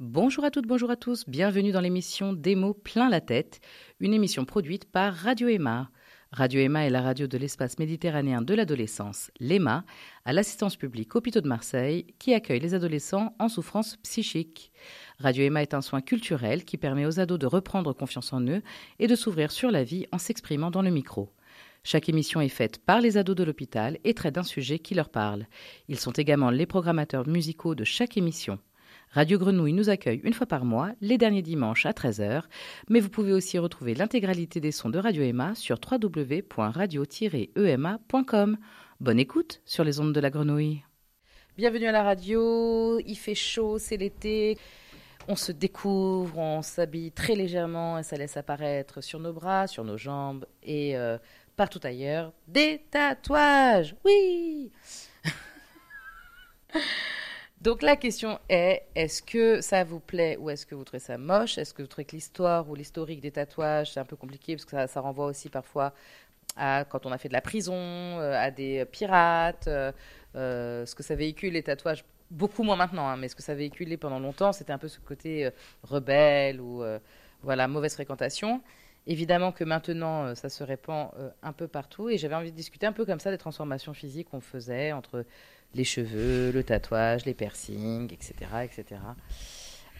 Bonjour à toutes, bonjour à tous, bienvenue dans l'émission Des plein la tête, une émission produite par Radio Emma. Radio Emma est la radio de l'espace méditerranéen de l'adolescence, l'EMA, à l'assistance publique Hôpitaux de Marseille, qui accueille les adolescents en souffrance psychique. Radio Emma est un soin culturel qui permet aux ados de reprendre confiance en eux et de s'ouvrir sur la vie en s'exprimant dans le micro. Chaque émission est faite par les ados de l'hôpital et traite d'un sujet qui leur parle. Ils sont également les programmateurs musicaux de chaque émission. Radio Grenouille nous accueille une fois par mois, les derniers dimanches à 13h, mais vous pouvez aussi retrouver l'intégralité des sons de Radio Emma sur www.radio-ema.com. Bonne écoute sur les ondes de la Grenouille. Bienvenue à la radio, il fait chaud, c'est l'été. On se découvre, on s'habille très légèrement et ça laisse apparaître sur nos bras, sur nos jambes et euh, partout ailleurs des tatouages. Oui Donc la question est, est-ce que ça vous plaît ou est-ce que vous trouvez ça moche? Est-ce que vous trouvez que l'histoire ou l'historique des tatouages, c'est un peu compliqué parce que ça, renvoie aussi parfois à quand on a fait de la prison, euh, à des pirates, euh, euh, ce que ça véhicule les tatouages, beaucoup moins maintenant, hein, mais ce que ça véhiculait pendant longtemps, c'était un peu ce côté rebelle ou voilà mauvaise fréquentation. Évidemment que maintenant, ça se répand un peu partout et j'avais envie de discuter un peu comme ça des transformations physiques qu'on faisait entre les cheveux, le tatouage, les piercings, etc. etc.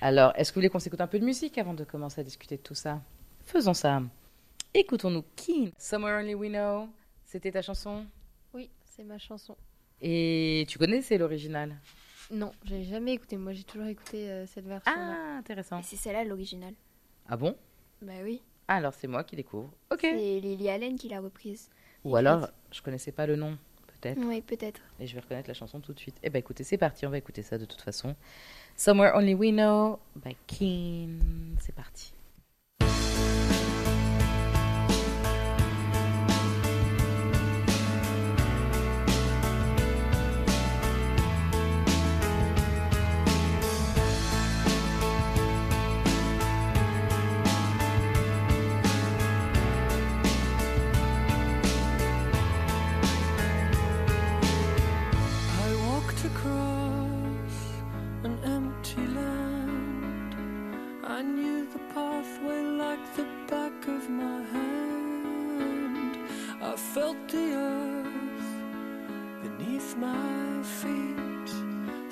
Alors, est-ce que vous voulez qu'on s'écoute un peu de musique avant de commencer à discuter de tout ça? Faisons ça. Écoutons-nous Keen. Somewhere Only We Know. C'était ta chanson? Oui, c'est ma chanson. Et tu connais, c'est l'original? Non, j'ai jamais écouté. Moi, j'ai toujours écouté euh, cette version. Ah, intéressant. c'est celle-là l'original. Ah bon? Bah oui. Ah, alors c'est moi qui découvre. Ok. C'est Lily Allen qui l'a reprise. Ou alors, je connaissais pas le nom peut-être. Oui, peut-être. Et je vais reconnaître la chanson tout de suite. Eh ben écoutez, c'est parti, on va écouter ça de toute façon. Somewhere Only We Know by Keen. C'est parti.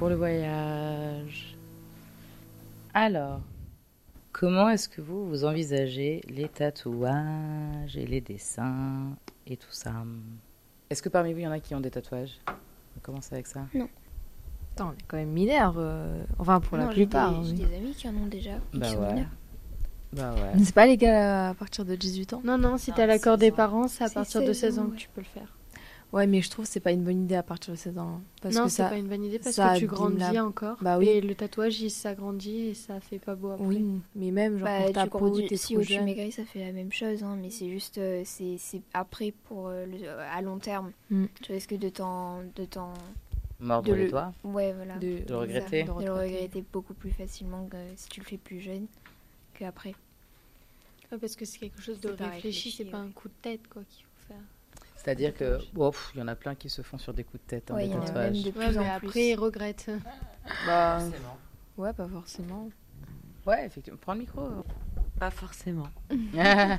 Pour le voyage. Alors, comment est-ce que vous, vous envisagez les tatouages et les dessins et tout ça? Est-ce que parmi vous, il y en a qui ont des tatouages? On commence avec ça. Attends, on est quand même mineurs. euh, Enfin, pour la Non, j'ai plupart. des- oui. J'ai des amis qui en ont déjà. Bah qui sont ouais. mineurs. Bah ouais. C'est pas légal à partir de 18 ans? Non, non, si Ah, t'as l'accord 16 des ans. parents, c'est à partir de 16 16 ans ans, que tu peux le faire. Ouais, mais je trouve que c'est pas une bonne idée à partir de 16 ans. Parce non, que c'est ça. pas une bonne idée parce que tu grandis la- encore. Bah oui. Et le tatouage, il s'agrandit et ça fait pas beau après. Oui, mais même genre Bah, pour ta tu peau, grandis- t'es si trop au tu maigris, ça fait la même chose, hein, mais c'est juste, euh, c'est c'est après pour euh, le- à long terme. Mm. Tu risques de t'en, de t'en, Mordre de les le- doigts. ouais, voilà, De, le regretter. de le regretter beaucoup plus facilement que si tu le fais plus jeune qu'après. Ouais, parce que c'est quelque chose de C'est pas réfléchi, réfléchi, c'est pas ouais. un coup de tête quoi qu'il faut. C'est-à-dire que, il y en a plein qui se font sur des coups de tête, hein, Ouais, des y en a même de plus mais en après, plus. ils regrettent. Bah, ouais, pas forcément. Ouais, effectivement. Prends le micro. Pas forcément.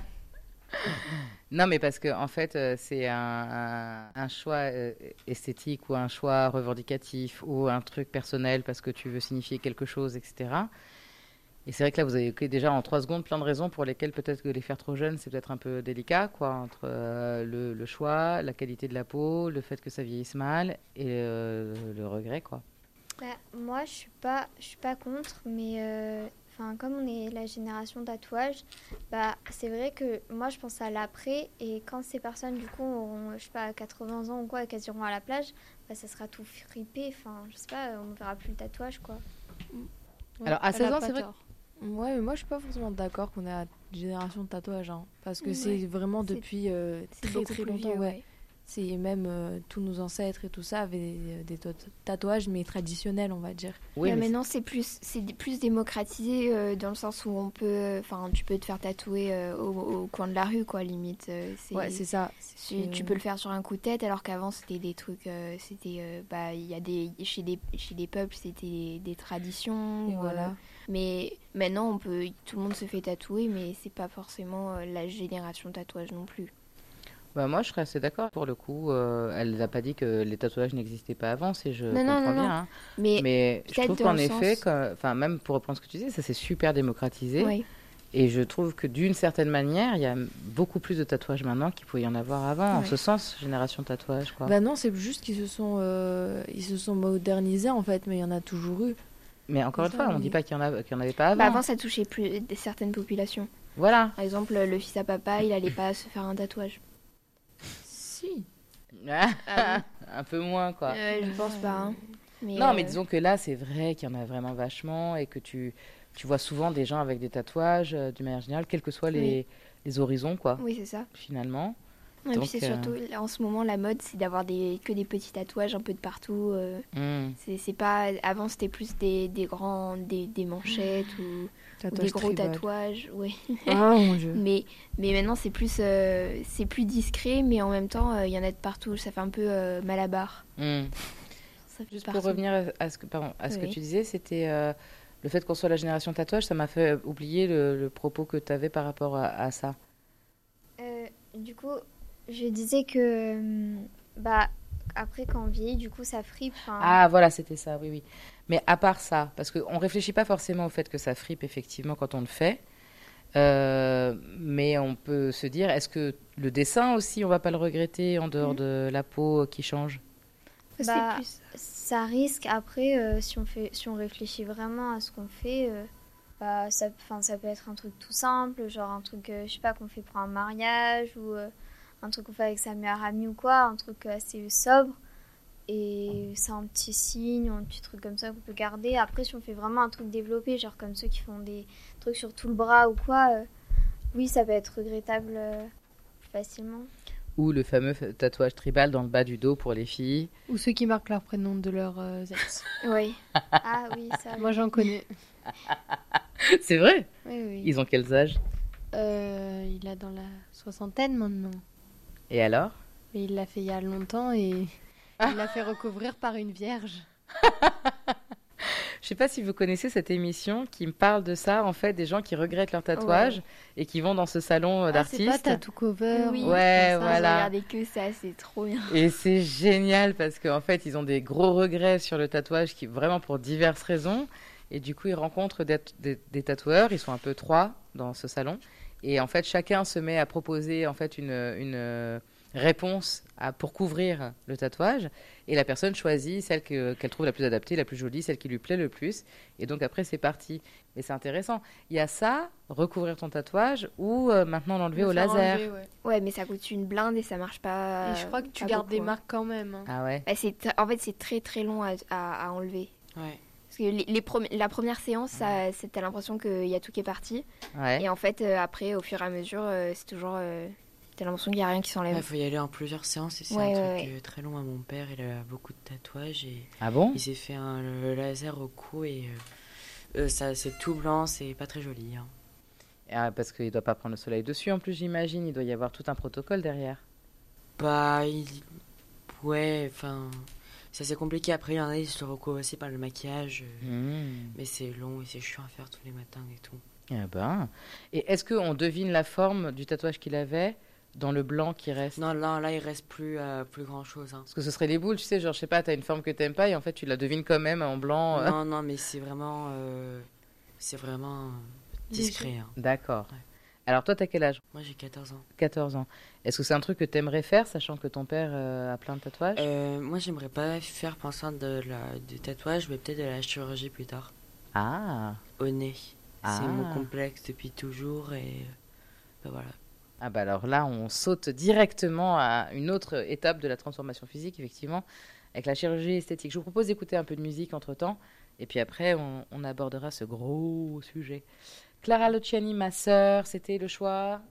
non, mais parce que en fait, euh, c'est un, un- un choix euh, esthétique ou un choix revendicatif ou un truc personnel parce que tu veux signifier quelque chose, etc. Et c'est vrai que là, vous avez évoqué déjà en trois secondes plein de raisons pour lesquelles peut-être que les faire trop jeunes, c'est peut-être un peu délicat, quoi, entre euh, le, le choix, la qualité de la peau, le fait que ça vieillisse mal et euh, le regret, quoi. Bah, moi, je suis pas, je suis pas contre, mais euh, enfin, comme on est la génération tatouage, bah, c'est vrai que moi, je pense à l'après, et quand ces personnes, du coup, auront, je sais pas, 80 ans ou quoi, et qu'elles iront à la plage, bah, ça sera tout fripé, enfin, je sais pas, on verra plus le tatouage, quoi. Alors, à elle 16 a ans, c'est vrai. Ouais, mais moi je suis pas forcément d'accord qu'on à une génération de tatouage. hein, parce que Ouais. c'est vraiment depuis euh, très très longtemps. vieux, ouais. ouais. C'est même euh, tous nos ancêtres et tout ça avaient des, des tat- tatouages, mais traditionnels, on va dire. Oui, mais maintenant, c'est plus, c'est plus démocratisé euh, dans le sens où on peut, enfin, tu peux te faire tatouer euh, au, au coin de la rue, quoi, limite. euh, Ouais, c'est ça. Tu, tu peux le faire sur un coup de tête, alors qu'avant c'était des trucs, euh, c'était, euh, bah, il y a des chez des chez des peuples c'était des traditions. Et ou, voilà. Mais maintenant on peut, tout le monde se fait tatouer, mais c'est pas forcément euh, la génération tatouage non plus. Bah, moi, je serais assez d'accord. Pour le coup, euh, elle n'a pas dit que les tatouages n'existaient pas avant, si je Non, non, comprends non, bien. non. hein. Mais, Mais je trouve qu'en effet, sens- enfin, même pour reprendre ce que tu disais, ça c'est super démocratisé. Et je trouve que d'une certaine manière, il y a beaucoup plus de tatouages maintenant qu'il pouvait y en avoir avant. En ce sens, génération tatouage, quoi. Bah non, c'est juste qu'ils se sont euh, ils se sont modernisés en fait, mais il y en a toujours eu. Mais encore une fois, on ne dit pas qu'il n'y en, y en avait pas avant. Bah, avant ça touchait plus des- certaines populations. Voilà. Par exemple, le fils à papa, il allait pas se faire un tatouage. Si. Un peu moins, quoi. Euh, je pense pas. hein. Mais, Non, mais euh, disons que là, c'est vrai qu'il y en a vraiment vachement et que tu, tu vois souvent des gens avec des tatouages, euh, d'une manière générale, quels que soient les, les horizons, quoi, Oui, c'est ça. finalement. Et Donc, puis c'est euh, surtout, en ce moment, la mode, c'est d'avoir des, que des petits tatouages un peu de partout. euh, Hmm. C'est c'est pas avant c'était plus des, des grands des, des manchettes ou, des gros tribal. tatouages ouais Ah mon dieu. mais mais maintenant c'est plus euh, c'est plus discret mais en même temps euh, il y en a de partout ça fait un peu euh, malabar fait Juste pour revenir à- ce que, pardon, à ce que Oui. tu disais, c'était euh, le fait qu'on soit la génération tatouage, ça m'a fait oublier le, le propos que tu avais par rapport à, à ça. Euh, du coup, je disais que, hum, bah, après, quand on vieillit, du coup, ça fripe. Ah, voilà, c'était ça, oui, oui. Mais à part ça, parce qu'on ne réfléchit pas forcément au fait que ça fripe effectivement quand on le fait, euh, mais on peut se dire, est-ce que le dessin aussi, on va pas le regretter en dehors de la peau qui change? Bah, plus- Ça risque après, euh, si, on fait, si on réfléchit vraiment à ce qu'on fait, euh, bah, ça, ça peut être un truc tout simple, genre un truc, euh, je sais pas, qu'on fait pour un mariage ou euh, un truc qu'on fait avec sa meilleure amie ou quoi, un truc assez sobre. Et c'est un petit signe, un petit truc comme ça qu'on peut garder. Après, si on fait vraiment un truc développé, genre comme ceux qui font des trucs sur tout le bras ou quoi, euh, oui, ça peut être regrettable euh, facilement. Ou le fameux tatouage tribal dans le bas du dos pour les filles. Ou ceux qui marquent leur prénom de leur euh, ex. Oui. Ah oui, ça. Moi, j'en connais. C'est vrai Oui, oui. Ils ont quels âges? Euh, il a dans la soixantaine maintenant. Et alors? Mais il l'a fait il y a longtemps et il l'a fait recouvrir par une vierge. Je sais pas si vous connaissez cette émission qui me parle de ça, en fait, des gens qui regrettent leur tatouage et qui vont dans ce salon euh, Ah, c'est pas d'artistes. tattoo cover. Oui. ou Ouais, ça. voilà. Regardez que ça, c'est trop bien. Et c'est génial parce qu'en fait, ils ont des gros regrets sur le tatouage, qui vraiment pour diverses raisons. Et du coup, ils rencontrent des, des- des tatoueurs. Ils sont un peu trois dans ce salon. Et en fait, chacun se met à proposer en fait une, une euh, réponse à, pour couvrir le tatouage. Et la personne choisit celle que- qu'elle trouve la plus adaptée, la plus jolie, celle qui lui plaît le plus. Et donc après, c'est parti. Et c'est intéressant. Il y a ça, recouvrir ton tatouage, ou euh, maintenant l'enlever Le au laser. enlever, ouais. Ouais, mais ça coûte une blinde et ça marche pas. Et je crois que tu gardes des hein. marques quand même. hein. Ah ouais. Bah, en fait, c'est très très long à, à- à enlever. Ouais. Parce que les, les premi- la première séance, t'as l'impression qu'il y a tout qui est parti. Ouais. Et en fait, euh, après, au fur et à mesure, euh, c'est toujours. euh, t'as l'impression qu'il n'y a rien qui s'enlève. Il faut y aller en plusieurs séances et c'est Ouais, un ouais, truc euh, très long à mon père. Il a beaucoup de tatouages et Ah bon? il s'est fait un le laser au cou et ça c'est tout blanc, c'est pas très joli. hein. Ah, parce qu'il ne doit pas prendre le soleil dessus, en plus, j'imagine. Il doit y avoir tout un protocole derrière. Bah, il... ouais, enfin, c'est assez compliqué. Après, il y en a, ils se le recouvrent aussi par le maquillage. euh, Mmh. Mais c'est long et c'est chiant à faire tous les matins et tout. Ah ben. Et est-ce qu'on devine la forme du tatouage qu'il avait dans le blanc qui reste? Non, là, là, il reste plus, euh, plus grand chose. Parce que ce serait les boules, tu sais, genre, je sais pas, t'as une forme que t'aimes pas et en fait, tu la devines quand même en blanc. euh. Non, non, mais c'est vraiment, euh, c'est vraiment discret. hein. D'accord. Ouais. Alors, toi, t'as quel âge? Moi, j'ai 14 ans. 14 ans. Est-ce que c'est un truc que t'aimerais faire, sachant que ton père euh, a plein de tatouages? Euh, moi, j'aimerais pas faire pour l'instant de la, du tatouage, mais peut-être de la chirurgie plus tard. Ah Au nez. Ah. C'est mon complexe depuis toujours et bah, voilà. Ah bah alors là, on saute directement à une autre étape de la transformation physique, effectivement, avec la chirurgie esthétique. Je vous propose d'écouter un peu de musique entre-temps, et puis après, on, on abordera ce gros sujet. Clara Luciani, ma sœur, c'était le choix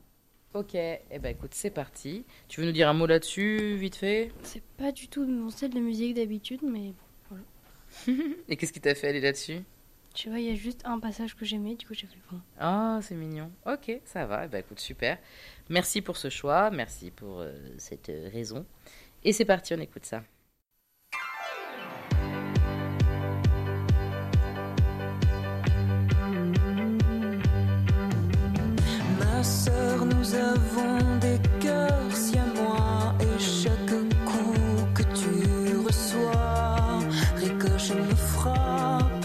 Ok, eh ben écoute, c'est parti. Tu veux nous dire un mot là-dessus, vite fait? C'est pas du tout mon style de musique d'habitude, mais Et qu'est-ce qui t'a fait aller là-dessus? Tu vois, il y a juste un passage que j'aimais, du coup j'ai fait bon. Ah, c'est mignon. Ok, ça va. Eh ben, écoute, super. Merci pour ce choix. Merci pour euh, cette euh, raison. Et c'est parti, on écoute ça.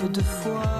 De fois.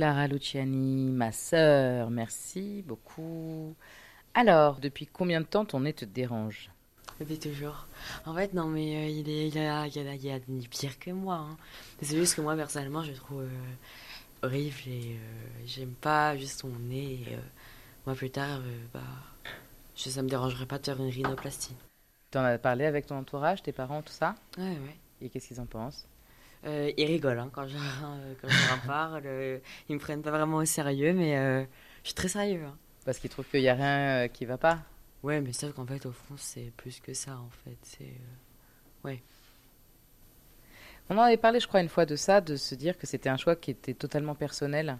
Clara Luciani, ma sœur, merci beaucoup. Alors, depuis combien de temps ton nez te dérange? Depuis toujours. En fait, non, mais euh, il, est, il, a, il, a, il y a des pires que moi. hein. C'est juste que moi, personnellement, je le trouve euh, horrible et euh, j'aime pas juste mon nez. et, moi, plus tard, bah, je, ça me dérangerait pas de faire une rhinoplastie. T'en as parlé avec ton entourage, tes parents, tout ça? Ouais, ouais. Et qu'est-ce qu'ils en pensent? Euh, ils rigolent hein, quand je euh, quand je leur parle. euh, ils me prennent pas vraiment au sérieux, mais euh, je suis très sérieux. hein. Parce qu'ils trouvent qu'il n'y a rien euh, qui va pas Ouais, mais sauf qu'en fait, au fond, c'est plus que ça, en fait. C'est euh, On en avait parlé, je crois, une fois de ça, de se dire que c'était un choix qui était totalement personnel.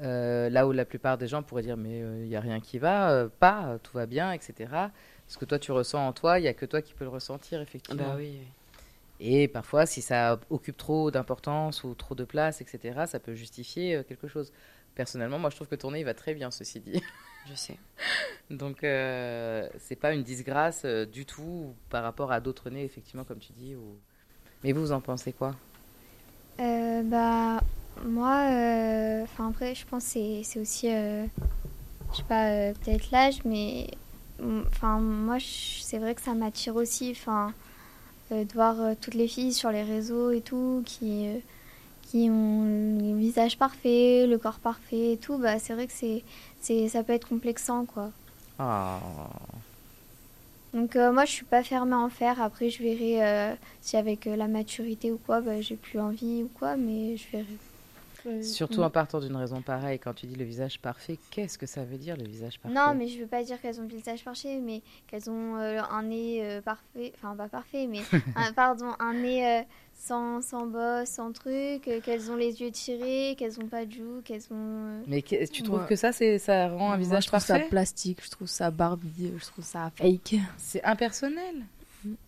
Euh, là où la plupart des gens pourraient dire mais il n'y a rien qui va, euh, pas, euh, tout va bien, etc. Ce que toi tu ressens en toi, il n'y a que toi qui peux le ressentir, effectivement. bah oui. oui. Et parfois, si ça occupe trop d'importance ou trop de place, etc., ça peut justifier euh, quelque chose. Personnellement, moi je trouve que ton nez il va très bien, ceci dit. Je sais. Donc, euh, c'est pas une disgrâce euh, du tout par rapport à d'autres nez, effectivement, comme tu dis. Ou... Mais vous, vous en pensez quoi? Euh, bah, moi, euh, enfin après, je pense que c'est- aussi, euh, je sais pas, euh, peut-être l'âge, mais enfin moi, c'est vrai que ça m'attire aussi, enfin, de voir euh, toutes les filles sur les réseaux et tout qui euh, qui ont le visage parfait, le corps parfait et tout, bah c'est vrai que c'est c'est ça peut être complexant quoi. Ah. Donc euh, moi je suis pas fermée à en faire. Après je verrai euh, si avec euh, la maturité ou quoi, bah, j'ai plus envie ou quoi, mais je verrai. Euh, Surtout mm. en partant d'une raison pareille, quand tu dis le visage parfait, qu'est-ce que ça veut dire le visage parfait? Non, mais je veux pas dire qu'elles ont le visage parfait, mais qu'elles ont euh, un nez euh, parfait, enfin pas parfait, mais un, pardon, un nez euh, sans, sans bosse, sans truc, euh, qu'elles ont les yeux tirés, qu'elles ont pas de joues, qu'elles ont. euh, Mais que- tu trouves Moi- que ça, c'est, ça rend un Moi, visage je trouve parfait? ça plastique, je trouve ça Barbie, je trouve ça fake. C'est impersonnel.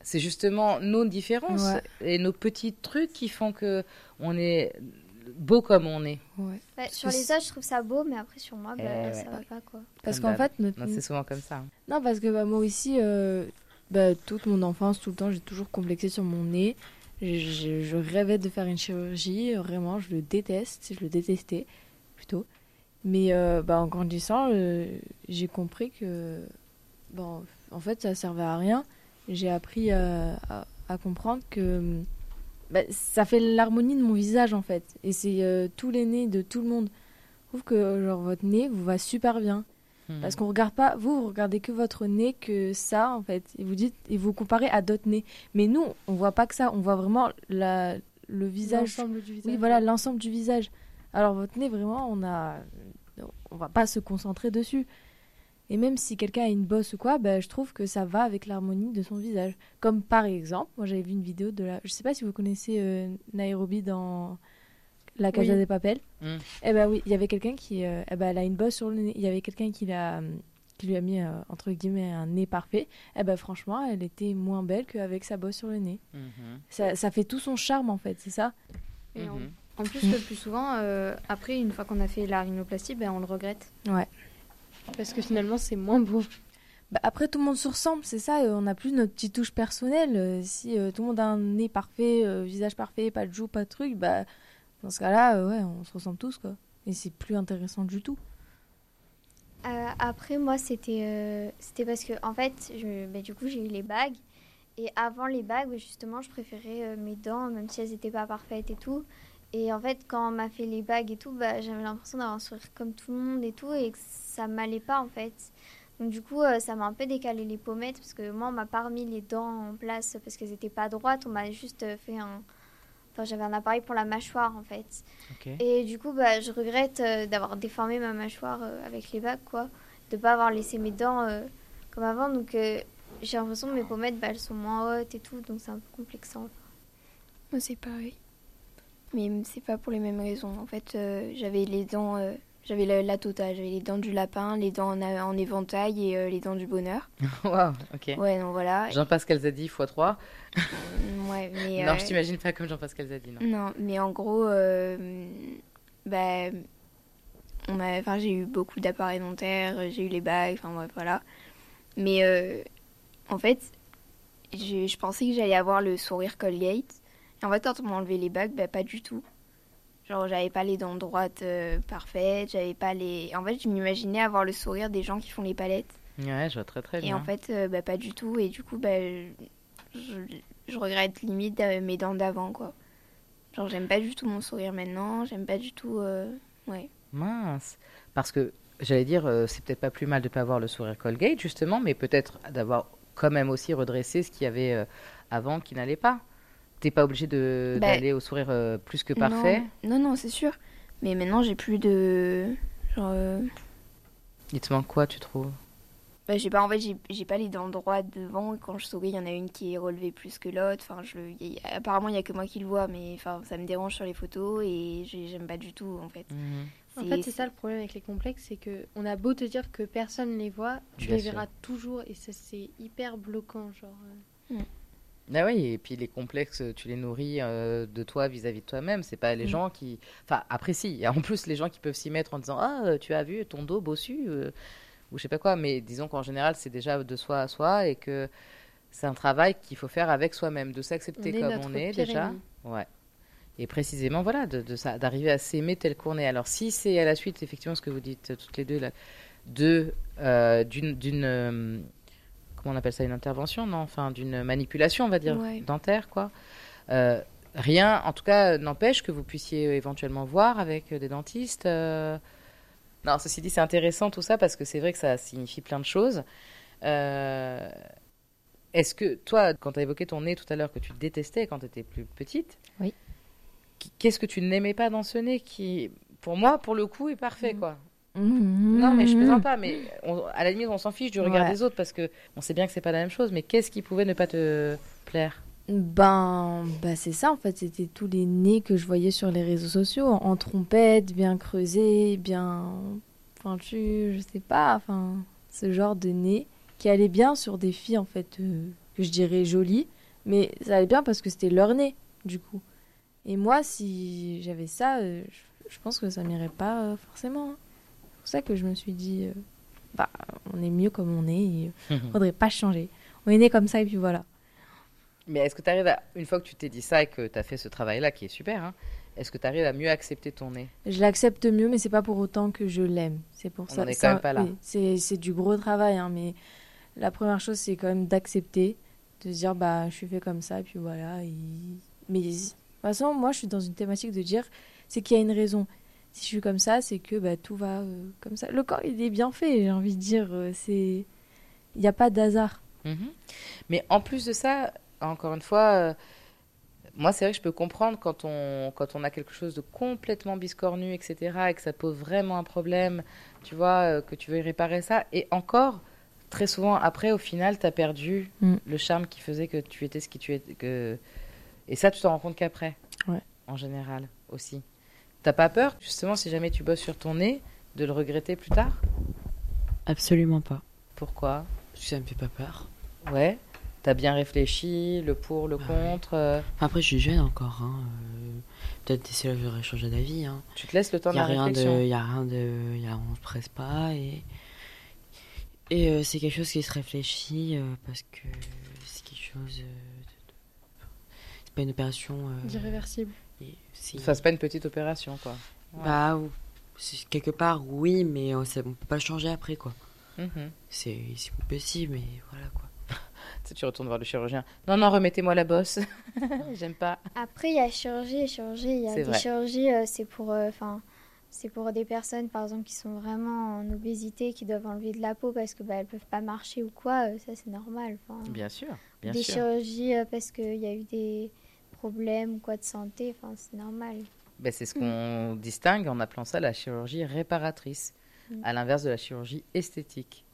C'est justement nos différences Ouais. et nos petits trucs qui font que on est beau comme on est. Ouais. ouais, sur les autres, je trouve ça beau, mais après sur moi, bah, Eh ouais. ça va pas quoi. Parce qu'en fait, notre- c'est souvent comme ça. hein. Non, parce que bah, moi aussi, euh, bah, toute mon enfance, tout le temps, j'ai toujours complexé sur mon nez. Je, je- je rêvais de faire une chirurgie, vraiment, je le déteste, je le détestais plutôt. Mais euh, bah, en grandissant, euh, j'ai compris que, bon, en fait, ça servait à rien. J'ai appris à, à- à comprendre que bah, ça fait l'harmonie de mon visage, en fait. Et c'est euh, tous les nez de tout le monde. Je trouve que genre, votre nez vous va super bien. Hmm. Parce qu'on regarde pas, vous, vous regardez que votre nez, que ça, en fait. Et vous dites, et vous comparez à d'autres nez. Mais nous, on voit pas que ça. On voit vraiment la, le visage. L'ensemble du visage. Oui, voilà, l'ensemble du visage. Alors, votre nez, vraiment, on a. On va pas se concentrer dessus. Et même si quelqu'un a une bosse ou quoi, ben, je trouve que ça va avec l'harmonie de son visage. Comme par exemple, moi j'avais vu une vidéo de la. Je sais pas si vous connaissez euh, Nairobi dans La Casa Oui. des Papel. Mm. Eh ben oui, il y avait quelqu'un qui. euh, eh ben, elle a une bosse sur le nez. Il y avait quelqu'un qui, l'a, qui lui a mis, euh, entre guillemets, un nez parfait. Eh ben franchement, elle était moins belle qu'avec sa bosse sur le nez. Mhm. Ça, ça fait tout son charme en fait, c'est ça Et en, en plus, le plus souvent, euh, après, une fois qu'on a fait la rhinoplastie, ben, on le regrette. Ouais. Parce que finalement, c'est moins beau. Bah, après, tout le monde se ressemble, c'est ça. euh, on n'a plus notre petite touche personnelle. euh, si euh, tout le monde a un nez parfait, euh, visage parfait, pas de joues, pas de trucs, bah, dans ce cas-là, euh, ouais, on se ressemble tous, quoi. Et c'est plus intéressant du tout. Euh, après, moi, c'était euh, c'était parce que, en fait, je, bah, du coup, j'ai eu les bagues. Et avant les bagues, justement, je préférais euh, mes dents, même si elles n'étaient pas parfaites et tout. Et en fait, quand on m'a fait les bagues et tout, bah, j'avais l'impression d'avoir un sourire comme tout le monde et tout, et que ça m'allait pas, en fait. Donc, du coup, euh, ça m'a un peu décalé les pommettes, parce que moi, on m'a pas remis les dents en place parce qu'elles n'étaient pas droites. On m'a juste euh, fait un, enfin, j'avais un appareil pour la mâchoire en fait. Et du coup, bah, je regrette euh, d'avoir déformé ma mâchoire euh, avec les bagues, quoi. De pas avoir laissé mes dents euh, comme avant. Donc, euh, j'ai l'impression que mes pommettes, bah, elles sont moins hautes et tout. Donc, c'est un peu complexant. Moi, c'est pareil. Mais c'est pas pour les mêmes raisons. En fait, euh, j'avais les dents. euh, j'avais la, la totale. J'avais les dents du lapin, les dents en, en éventail et euh, les dents du bonheur. Waouh, ok. Ouais, non, voilà. Jean-Pascal Zadi x3. Mm, Ouais, mais. Non, je t'imagine pas comme Jean-Pascal Zadi, non. Non, mais en gros, bah, on enfin, j'ai eu beaucoup d'appareils dentaires, j'ai eu les bagues, enfin bref, voilà. Mais en fait, je, je pensais que j'allais avoir le sourire Colgate. Et en fait, quand on m'a enlevé les bagues, bah, pas du tout. Genre, j'avais pas les dents droites euh, parfaites, j'avais pas les. En fait, je m'imaginais avoir le sourire des gens qui font les palettes. Ouais, je vois très très Et bien. en fait, euh, bah, pas du tout. Et du coup, bah, je, je regrette limite euh, mes dents d'avant, quoi. Genre, j'aime pas du tout mon sourire maintenant. J'aime pas du tout. Ouais. Mince. Parce que j'allais dire, c'est peut-être pas plus mal de pas avoir le sourire Colgate, justement, mais peut-être d'avoir quand même aussi redressé ce qu'il y avait avant qui n'allait pas. T'es pas obligé de- Bah, d'aller au sourire euh, plus que parfait. Non, non, non, c'est sûr. Mais maintenant, j'ai plus de. Genre. euh, Il te manque quoi, tu trouves? Bah, j'ai pas, en fait, j'ai j'ai pas les dents droites devant. Quand je souris, il y en a une qui est relevée plus que l'autre. Enfin, je, le- y a- apparemment, il y a que moi qui le vois, mais enfin, ça me dérange sur les photos et j'ai- j'aime pas du tout, en fait. En fait, c'est ça le problème avec les complexes, c'est que on a beau te dire que personne les voit, tu Bien les sûr. verras toujours et ça c'est hyper bloquant, genre. euh. Ah oui, et puis les complexes, tu les nourris euh, de toi vis-à-vis de toi-même. C'est pas les Mm. gens qui. Enfin, après, si. En plus les gens qui peuvent s'y mettre en disant Ah, euh, tu as vu ton dos bossu euh, ou je sais pas quoi. Mais disons qu'en général, c'est déjà de soi à soi et que c'est un travail qu'il faut faire avec soi-même, de s'accepter comme on est déjà. Ouais. Et précisément, voilà, de, de ça, d'arriver à s'aimer tel qu'on est. Alors, si c'est à la suite, effectivement, ce que vous dites toutes les deux, là, de, euh, d'une, comment on appelle ça, une intervention, non Enfin, d'une manipulation, on va dire, Ouais. dentaire, quoi. Euh, rien, en tout cas, n'empêche que vous puissiez éventuellement voir avec euh, des dentistes. euh. Non, ceci dit, c'est intéressant tout ça parce que c'est vrai que ça signifie plein de choses. Euh, Est-ce que toi, quand tu as évoqué ton nez tout à l'heure que tu détestais quand tu étais plus petite, Oui. qu'est-ce que tu n'aimais pas dans ce nez qui, pour moi, pour le coup, est parfait, quoi? Non, Non, mais je plaisante pas, mais on- à la limite, on s'en fiche du regard Ouais. des autres parce que on sait bien que c'est pas la même chose, mais qu'est-ce qui pouvait ne pas te plaire? Ben, bah c'est ça en fait, c'était tous les nez que je voyais sur les réseaux sociaux, en, en trompette, bien creusé, bien pointu, je sais pas, enfin, ce genre de nez qui allait bien sur des filles en fait, euh, que je dirais jolies, mais ça allait bien parce que c'était leur nez, du coup. Et moi, si j'avais ça, euh, je, je pense que ça m'irait pas euh, forcément. hein. C'est pour ça que je me suis dit, euh, bah, on est mieux comme on est, et euh, faudrait pas changer. On est né comme ça et puis voilà. Mais est-ce que tu arrives à, une fois que tu t'es dit ça et que tu as fait ce travail-là qui est super, hein, est-ce que tu arrives à mieux accepter ton nez? Je l'accepte mieux, mais c'est pas pour autant que je l'aime. C'est pour On ça. est ça- quand même pas là. oui, c'est c'est du gros travail, hein, mais la première chose, c'est quand même d'accepter, de se dire bah je suis fait comme ça, et puis voilà. et- Mais de toute façon, moi, je suis dans une thématique de dire c'est qu'il y a une raison. Si je suis comme ça, c'est que bah, tout va euh, comme ça. Le corps, il est bien fait, j'ai envie de dire. euh, c'est il n'y a pas d'hasard. Mhm. Mais en plus de ça, encore une fois, euh, moi c'est vrai que je peux comprendre quand on, quand on a quelque chose de complètement biscornu, etc., et que ça pose vraiment un problème, tu vois, euh, que tu veux réparer ça. Et encore, très souvent après, au final, tu as perdu Mm. le charme qui faisait que tu étais ce qui tu étais. Que... Et ça, tu t'en rends compte qu'après, Ouais. en général aussi. T'as pas peur, justement, si jamais tu bosses sur ton nez, de le regretter plus tard? Absolument pas. Pourquoi? Parce que ça me fait pas peur. Ouais. T'as bien réfléchi, le pour, le Ah contre. euh, Enfin, après, je suis jeune encore. Hein. euh, Peut-être d'ici là, j'aurais changé d'avis. Hein. Tu te laisses le temps Il de y a la rien réflexion. de, y a rien de, y a, on se presse pas et et euh, c'est quelque chose qui se réfléchit euh, parce que c'est quelque chose. euh, de- c'est pas une opération. euh, Irréversible. Et si- Enfin, c'est pas une petite opération, quoi. Ouais. Bah, quelque part, oui, mais on, sait- on peut pas le changer après, quoi. Mhm. C'est c'est possible, mais voilà, quoi. Tu retournes voir le chirurgien. Non, non, remettez-moi la bosse. J'aime pas. Après, il y a chirurgie et chirurgie. Il y a C'est des vrai. chirurgies, euh, c'est pour, euh, enfin, c'est pour des personnes, par exemple, qui sont vraiment en obésité, qui doivent enlever de la peau parce que bah, elles peuvent pas marcher ou quoi. euh, ça, c'est normal. enfin. Bien sûr, bien des sûr. chirurgies euh, parce qu'il y a eu des problème quoi de santé, enfin, c'est normal. Ben, c'est ce qu'on distingue en appelant ça la chirurgie réparatrice, Mm. à l'inverse de la chirurgie esthétique,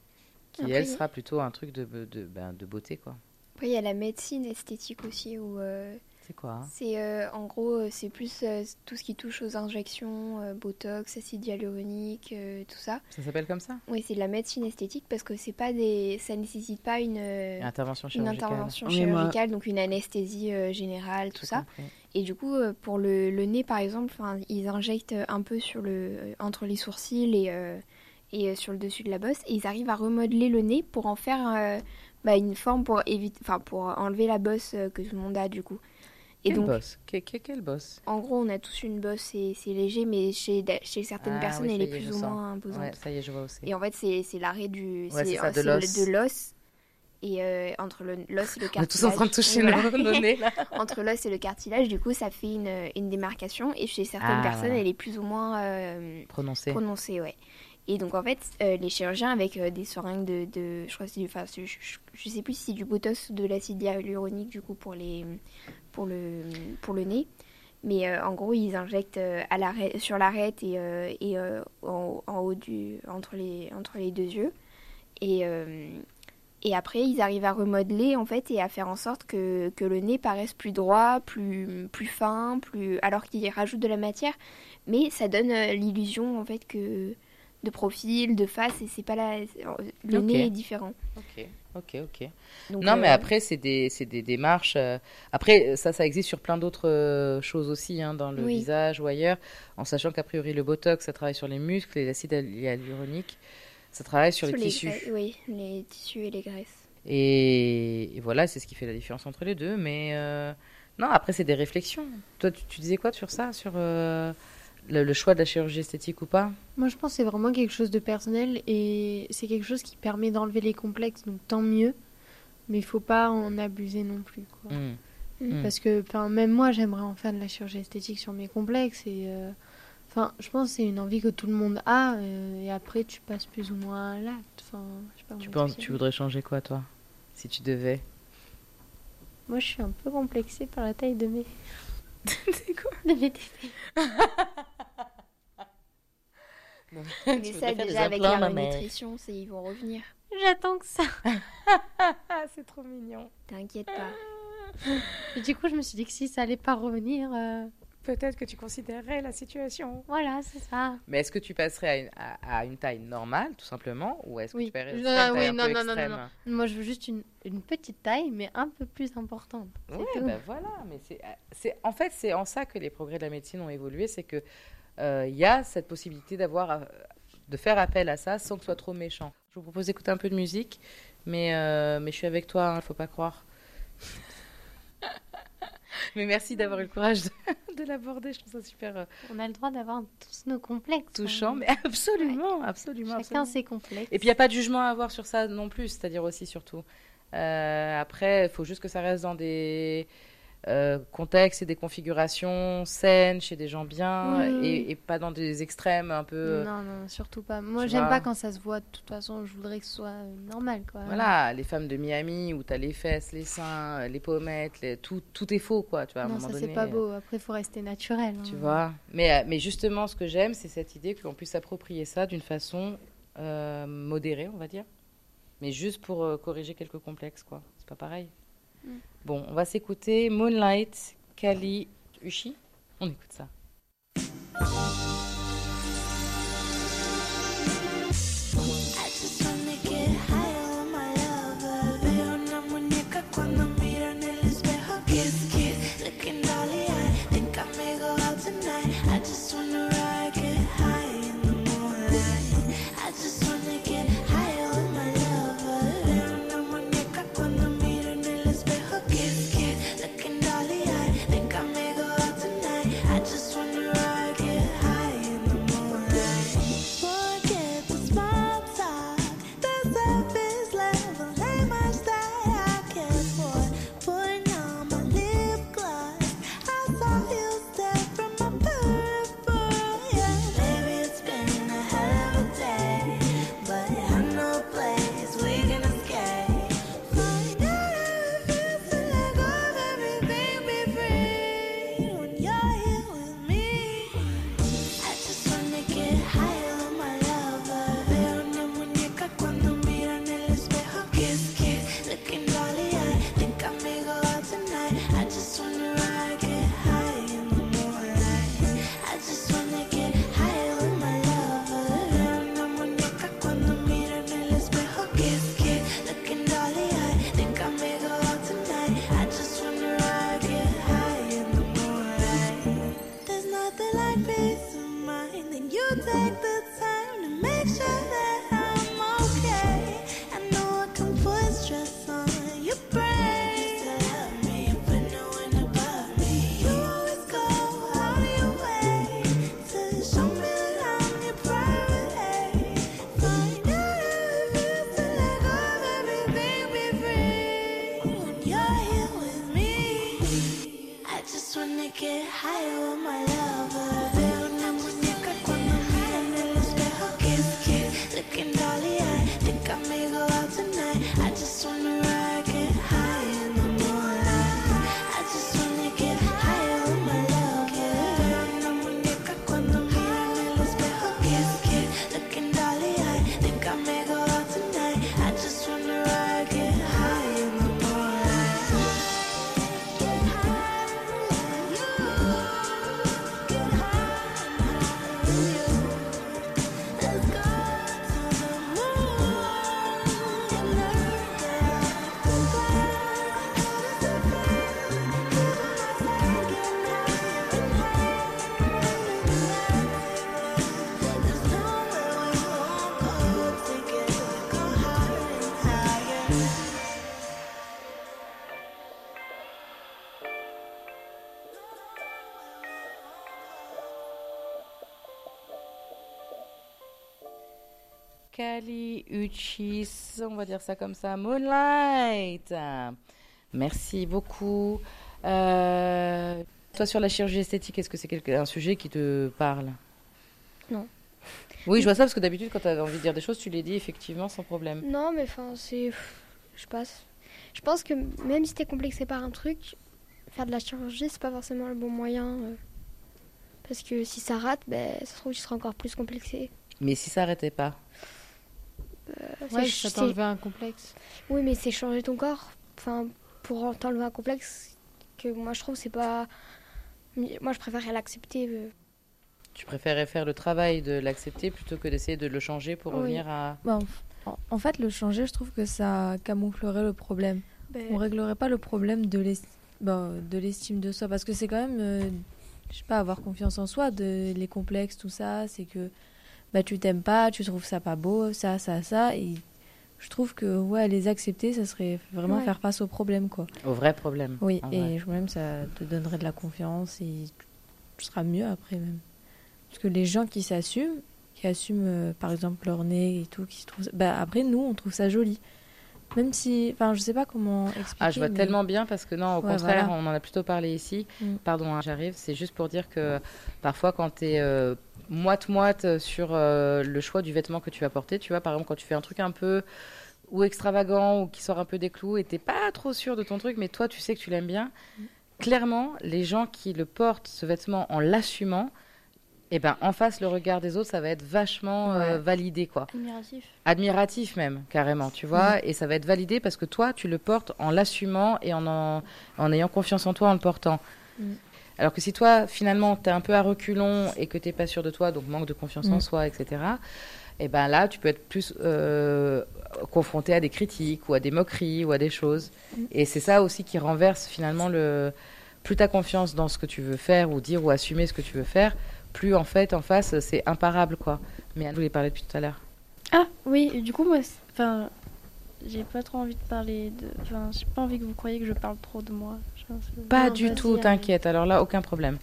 qui Après, elle sera plutôt un truc de, de, ben, de beauté quoi. Après, il y a la médecine esthétique aussi, où euh, C'est quoi hein c'est euh, en gros, euh, c'est plus euh, tout ce qui touche aux injections, euh, botox, acide hyaluronique, euh, tout ça. Ça s'appelle comme ça Oui, c'est de la médecine esthétique parce que c'est pas des, ça nécessite pas une, euh, Intervention une chirurgicale. intervention Oui, moi- chirurgicale, donc une anesthésie euh, générale, tout Tout ça. compris. Et du coup, pour le, le nez, par exemple, ils injectent un peu sur le, entre les sourcils et, euh, et sur le dessus de la bosse. Et ils arrivent à remodeler le nez pour en faire euh, bah, une forme pour, éviter, enfin, pour enlever la bosse que tout le monde a, du coup. Et Quel donc, boss Que- que- Quel boss en gros, on a tous une bosse, c'est c'est léger, mais chez, chez certaines Ah personnes, oui, elle est plus ou moins imposante. Ouais, ça y est, je vois aussi. Et en fait, c'est l'arrêt du. Ouais, c'est de l'os. le-. Et euh, entre le- l'os et le cartilage. On est tous en train de toucher voilà. nos nez là. entre l'os et le cartilage, du coup, ça fait une, une démarcation. Et chez certaines Ah, personnes, voilà. elle est plus ou moins euh, Prononcé. prononcée, ouais. Et donc, en fait, euh, les chirurgiens avec des seringues de, de- je crois que c'est du, enfin, je, je, je sais plus si c'est du botox ou de l'acide hyaluronique, du coup, pour les, pour le, pour le nez. Mais euh, en gros, ils injectent euh, à sur l'arête et, euh, et en, en haut du, entre les, entre les deux yeux. Et, et après, ils arrivent à remodeler en fait et à faire en sorte que, que le nez paraisse plus droit, plus, plus fin, plus alors qu'ils rajoutent de la matière, mais ça donne l'illusion en fait que de profil, de face et c'est pas la le Ok. nez est différent. Ok, ok, ok. Donc, non, mais euh, après, c'est des, c'est des démarches. euh, Après, ça, ça existe sur plein d'autres euh, choses aussi, hein, dans le Oui. visage ou ailleurs, en sachant qu'a priori, le botox, ça travaille sur les muscles et l'acide hyaluronique, ça travaille sur, les tissus. graisses- oui, les tissus et les graisses. Et, et voilà, c'est ce qui fait la différence entre les deux. Mais euh, non, après, c'est des réflexions. Toi, tu, tu disais quoi sur ça Sur euh, le, le choix de la chirurgie esthétique ou pas Moi, je pense que c'est vraiment quelque chose de personnel et c'est quelque chose qui permet d'enlever les complexes, donc tant mieux. Mais il faut pas en abuser non plus. Quoi. Hmm. Mm. Parce que même moi, j'aimerais en faire de la chirurgie esthétique sur mes complexes. Et, euh, je pense que c'est une envie que tout le monde a. euh, et après, tu passes plus ou moins à l'acte. Tu penses, tu voudrais changer quoi, toi Si tu devais Moi, je suis un peu complexée par la taille de mes. C'est quoi de mes Mais ça déjà avec la nutrition, c'est ils vont revenir. J'attends que ça. C'est trop mignon. T'inquiète pas. Et du coup, je me suis dit que si ça allait pas revenir, euh, Peut-être que tu considérerais la situation. voilà, c'est ça. Mais est-ce que tu passerais à une, à- à une taille normale, tout simplement, ou est-ce que Oui. tu paierais Je- une taille oui, un non, peu non, non, non, extrême? Moi, je veux juste une, une petite taille, mais un peu plus importante. Tout. ben voilà, mais c'est, c'est, en fait, c'est en ça que les progrès de la médecine ont évolué, c'est que euh, il y a cette possibilité d'avoir, euh, de faire appel à ça sans que ce soit trop méchant. Je vous propose d'écouter un peu de musique, mais, euh, mais je suis avec toi, il ne faut pas croire. mais merci d'avoir eu le courage de, de l'aborder, je trouve ça super euh, On a le droit d'avoir tous nos complexes. touchant, hein. mais absolument, absolument. Chacun absolument. ses complexes. Et puis il n'y a pas de jugement à avoir sur ça non plus, c'est-à-dire aussi surtout. Euh, après, il faut juste que ça reste dans des euh, contextes et des configurations saines, chez des gens bien, et, et pas dans des extrêmes un peu... Non, non, surtout pas. Moi, j'aime pas quand ça se voit. De toute façon, je voudrais que ce soit euh, normal, quoi. Voilà, les femmes de Miami où tu as les fesses, les seins, les pommettes, les- tout, tout est faux, quoi, tu vois, à un non, moment ça, c'est pas beau. Après, il faut rester naturel. Tu hein. vois mais, euh, mais justement, ce que j'aime, c'est cette idée qu'on puisse s'approprier ça d'une façon euh, modérée, on va dire. Mais juste pour euh, corriger quelques complexes, quoi. C'est pas pareil. Mm. Bon, on va s'écouter Moonlight, Kali, Uchi. On écoute ça. On va dire ça comme ça, Moonlight. Merci beaucoup. Euh, toi, sur la chirurgie esthétique, est-ce que c'est un sujet qui te parle? Non. Oui, je vois ça parce que d'habitude, quand tu as envie de dire des choses, tu les dis effectivement sans problème. Non, mais enfin, c'est. Je passe. Je pense que même si t'es complexé par un truc, faire de la chirurgie, c'est pas forcément le bon moyen. euh, parce que si ça rate, ben, ça se trouve, tu seras encore plus complexé. Mais si ça n'arrêtait pas Ouais, ça c'est- t'enlevait un complexe. Oui, mais c'est changer ton corps. Enfin, pour t'enlever un complexe que moi je trouve c'est pas. Moi je préférerais l'accepter. euh. Tu préférais faire le travail de l'accepter plutôt que d'essayer de le changer pour Oui. revenir à. Bah, en, fait, le changer, je trouve que ça camouflerait le problème. Ben, On réglerait pas le problème de bah, de l'estime de soi parce que c'est quand même, euh, je sais pas, avoir confiance en soi, de, les complexes, tout ça, c'est que bah, tu t'aimes pas, tu trouves ça pas beau, ça, ça, ça. Et je trouve que ouais, les accepter, ça serait vraiment Ouais. faire face au problème, quoi. Au vrai problème. Oui, et vrai. je même ça te donnerait de la confiance et tu seras mieux après même. Parce que les gens qui s'assument, qui assument euh, par exemple leur nez et tout, qui se trouvent, bah après nous on trouve ça joli. Même si, enfin je sais pas comment expliquer. Ah, je vois mais- tellement bien parce que non, au Ouais, contraire, voilà. on en a plutôt parlé ici. Mm. Pardon, hein, j'arrive. C'est juste pour dire que parfois, quand tu es moite-moite sur euh, le choix du vêtement que tu vas porter, tu vois, par exemple, quand tu fais un truc un peu ou extravagant ou qui sort un peu des clous et t'es pas trop sûr de ton truc, mais toi, tu sais que tu l'aimes bien. Mm. Clairement, les gens qui le portent, ce vêtement, en l'assumant, eh ben, en face, le regard des autres, ça va être vachement euh, validé, quoi Admiratif. admiratif même carrément tu vois et ça va être validé parce que toi tu le portes en l'assumant et en, en en ayant confiance en toi en le portant Mm. alors que si toi finalement tu es un peu à reculons et que tu pas sûr de toi donc manque de confiance en Mm. soi etc et ben là tu peux être plus euh, confronté à des critiques ou à des moqueries ou à des choses Mm. et c'est ça aussi qui renverse finalement le plus tu as confiance dans ce que tu veux faire ou dire ou assumer ce que tu veux faire plus en fait en face c'est imparable quoi mais elle voulait parler depuis tout à l'heure Ah oui, du coup moi, enfin, j'ai pas trop envie de parler de, enfin, j'ai pas envie que vous croyiez que je parle trop de moi. Genre, Pas du tout, t'inquiète. Alors là, aucun problème.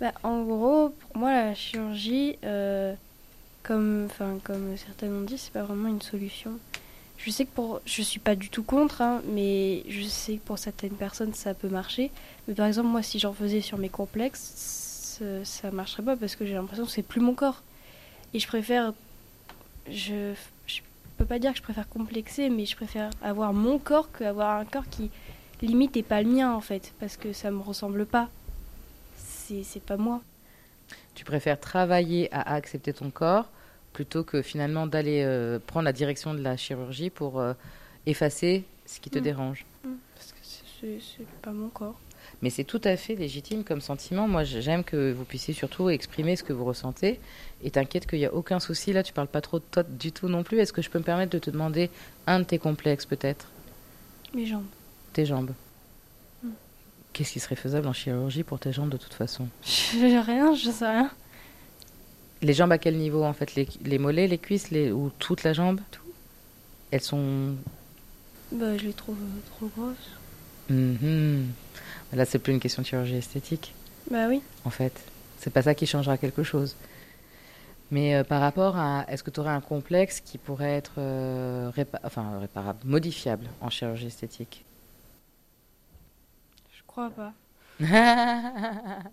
Bah, en gros, pour moi, la chirurgie, euh, comme, enfin, comme certains ont dit, c'est pas vraiment une solution. Je sais que pour, je suis pas du tout contre, hein, mais je sais que pour certaines personnes ça peut marcher. Mais par exemple, moi, si j'en faisais sur mes complexes, ça, ça marcherait pas parce que j'ai l'impression que c'est plus mon corps. Et je préfère, je, je peux pas dire que je préfère complexer, mais je préfère avoir mon corps qu'avoir un corps qui limite est pas le mien en fait, parce que ça me ressemble pas. C'est c'est pas moi. Tu préfères travailler à accepter ton corps plutôt que finalement d'aller euh, prendre la direction de la chirurgie pour euh, effacer ce qui te Mm. dérange? Parce que c'est pas mon corps. Mais c'est tout à fait légitime comme sentiment. Moi, j'aime que vous puissiez surtout exprimer ce que vous ressentez. Et t'inquiète qu'il n'y a aucun souci. Là, tu parles pas trop de toi du tout non plus. Est-ce que je peux me permettre de te demander un de tes complexes, peut-être? Mes jambes. Tes jambes. Mm. Qu'est-ce qui serait faisable en chirurgie pour tes jambes de toute façon? J'ai rien, je sais rien. Les jambes à quel niveau en fait? Les, les mollets, les cuisses les, ou toute la jambe? Tout. Elles sont. Bah, je les trouve euh, trop grosses. Mhm. Là, c'est plus une question de chirurgie esthétique. Bah oui. en fait. C'est pas ça qui changera quelque chose. Mais euh, par rapport à, est-ce que tu aurais un complexe qui pourrait être euh, répa- enfin, réparable, modifiable en chirurgie esthétique? Je crois pas.